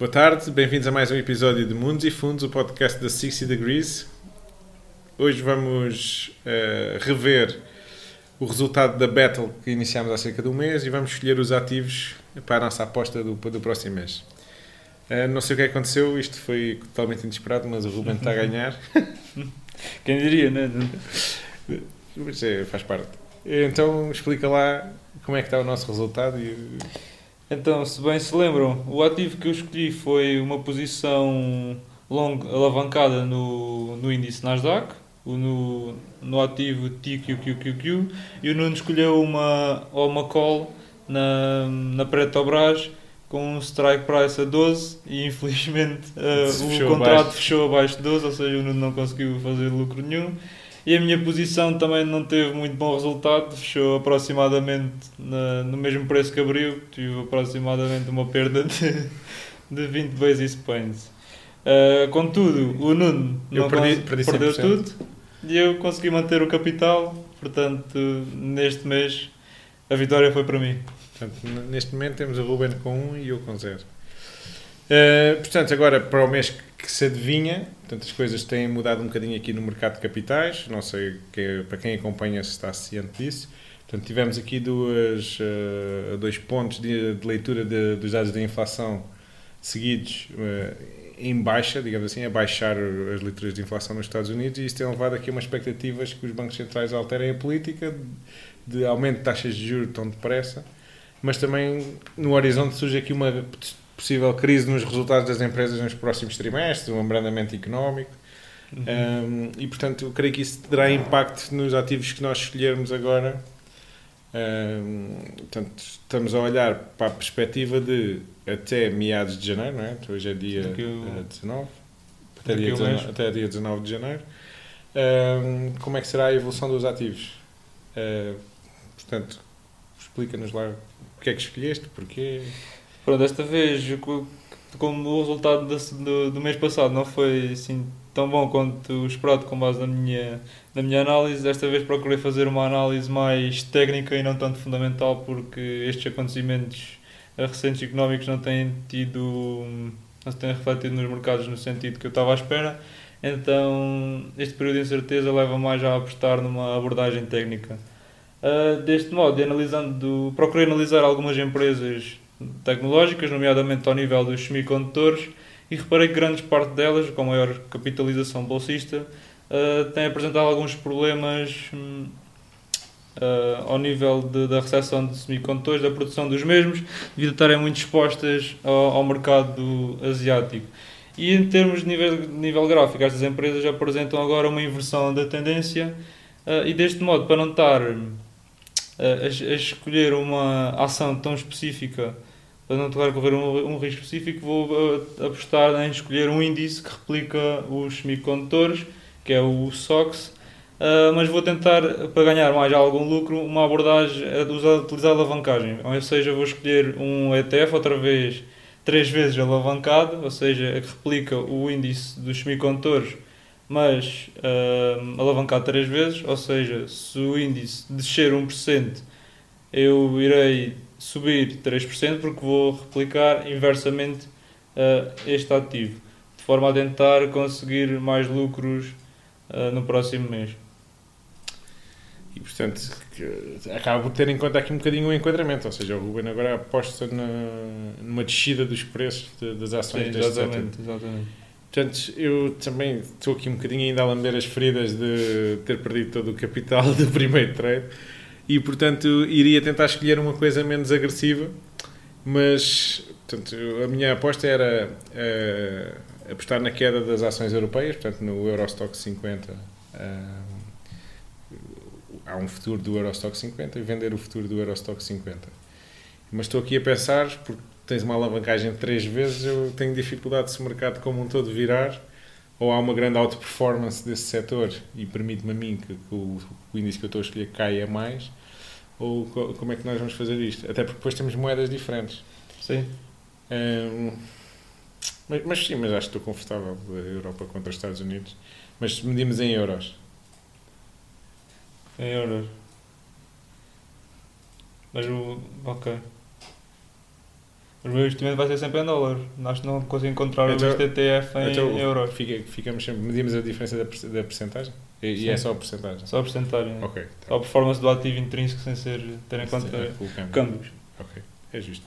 Boa tarde, bem-vindos a mais um episódio de Mundos e Fundos, o podcast da 60 Degrees. Hoje vamos uh, rever o resultado da Battle que iniciámos há cerca de um mês e vamos escolher os ativos para a nossa aposta do, do próximo mês. Uh, não sei o que aconteceu, isto foi totalmente inesperado, mas o Ruben está a ganhar. Quem diria, né? Mas é, faz parte. Então explica lá como é que está o nosso resultado e então, se bem se lembram, o ativo que eu escolhi foi uma posição long, alavancada no, no índice Nasdaq, no, no ativo TQQQQ, e o Nuno escolheu uma, uma call na, na Petrobras com um strike price a 12 e infelizmente uh, o contrato abaixo. fechou abaixo de 12, ou seja, o Nuno não conseguiu fazer lucro nenhum. E a minha posição também não teve muito bom resultado, fechou aproximadamente na, no mesmo preço que abriu, tive aproximadamente uma perda de, de 20 basis points. Uh, contudo, o Nuno não perdi, perdi perdeu tudo e eu consegui manter o capital, portanto, neste mês a vitória foi para mim. Portanto, neste momento temos o Ruben com 1 um e eu com 0. Uh, portanto, agora para o mês que se adivinha, portanto, as coisas têm mudado um bocadinho aqui no mercado de capitais, não sei que, para quem acompanha se está ciente disso. Portanto, tivemos aqui duas, uh, dois pontos de, de leitura de, dos dados da inflação seguidos uh, em baixa, digamos assim, a baixar as leituras de inflação nos Estados Unidos e isso tem levado aqui a umas expectativas que os bancos centrais alterem a política de aumento de taxas de juros tão depressa, mas também no horizonte surge aqui uma possível crise nos resultados das empresas nos próximos trimestres, um abrandamento económico. Uhum. Um, e portanto, eu creio que isso terá impacto nos ativos que nós escolhermos agora. Um, portanto, estamos a olhar para a perspectiva de até meados de janeiro, não é? Então, hoje é dia eu... 19, até dia 19, até dia 19 de janeiro. Um, como é que será a evolução dos ativos? Uh, portanto, explica-nos lá o que é que escolheste, porquê. Pronto, desta vez, como o resultado do, do mês passado não foi assim tão bom quanto esperado com base na minha, na minha análise, desta vez procurei fazer uma análise mais técnica e não tanto fundamental, porque estes acontecimentos recentes económicos não têm tido, não se têm refletido nos mercados no sentido que eu estava à espera. Então, este período de incerteza leva mais a apostar numa abordagem técnica. Uh, deste modo, analisando, procurei analisar algumas empresas tecnológicas, nomeadamente ao nível dos semicondutores, e reparei que grande parte delas, com maior capitalização bolsista, uh, têm apresentado alguns problemas uh, ao nível de, da recepção de semicondutores, da produção dos mesmos, devido a estarem muito expostas ao, ao mercado asiático. E em termos de nível, nível gráfico, estas empresas apresentam agora uma inversão da tendência, uh, e deste modo, para não estar a, a escolher uma ação tão específica para não tocar a correr um, um, risco específico, vou uh, apostar em escolher um índice que replica os semicondutores, que é o SOX, uh, mas vou tentar, para ganhar mais algum lucro, uma abordagem a utilizar alavancagem. Ou seja, vou escolher um ETF, outra vez, três vezes alavancado, ou seja, que replica o índice dos semicondutores, mas uh, alavancado três vezes, ou seja, se o índice descer 1%, eu irei subir 3% porque vou replicar inversamente uh, este ativo, de forma a tentar conseguir mais lucros uh, no próximo mês. E portanto, acaba por ter em conta aqui um bocadinho o enquadramento, ou seja, o Ruben agora aposta na, numa descida dos preços de, das ações Sim, deste exatamente, setor. exatamente. Portanto, eu também estou aqui um bocadinho ainda a lamber as feridas de ter perdido todo o capital do primeiro trade e portanto iria tentar escolher uma coisa menos agressiva, mas portanto, a minha aposta era uh, apostar na queda das ações europeias, portanto no Eurostock 50 uh, há um futuro do Eurostock 50 e vender o futuro do Eurostock 50. Mas estou aqui a pensar, porque tens uma alavancagem de 3 vezes, eu tenho dificuldade se o mercado como um todo virar ou há uma grande auto-performance desse setor e permite-me a mim que, que o, o, índice que eu estou a escolher caia mais, ou como é que nós vamos fazer isto? Até porque depois temos moedas diferentes. Sim. Um, mas, mas, sim, mas acho que estou confortável da Europa contra os Estados Unidos. Mas se medimos em euros. Em euros. Mas o. Ok. O meu investimento vai ser sempre em dólar. Acho que não consigo encontrar Então- o TTF em Então, euros. fica- ficamos sempre, medimos a diferença da, da percentagem? E, e é só a percentagem? Só a porcentagem. Ok. Só a performance do ativo intrínseco sem ser ter em conta câmbio. câmbios. Ok, é justo.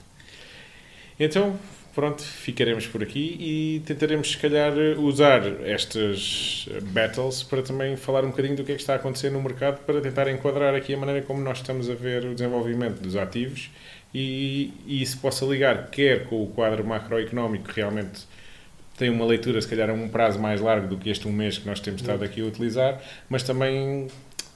Então, pronto, ficaremos por aqui e tentaremos, se calhar, usar estas battles para também falar um bocadinho do que é que está a acontecer no mercado para tentar enquadrar aqui a maneira como nós estamos a ver o desenvolvimento dos ativos e, e isso possa ligar quer com o quadro macroeconómico que realmente tem uma leitura, se calhar, a um prazo mais largo do que este um mês que nós temos estado aqui a utilizar, mas também,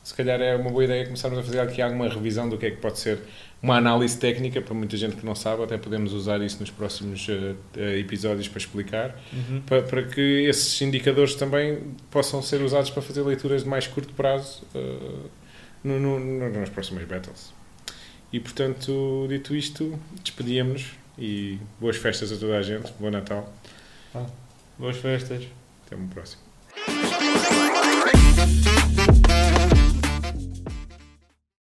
se calhar, é uma boa ideia começarmos a fazer aqui alguma revisão do que é que pode ser uma análise técnica para muita gente que não sabe, até podemos usar isso nos próximos eh, episódios para explicar, Uhum. para, para que esses indicadores também possam ser usados para fazer leituras de mais curto prazo eh, no, no, no- nas próximas battles. E portanto, dito isto, despedíamos-nos e boas festas a toda a gente, bom Natal, Boas festas. até uma próxima.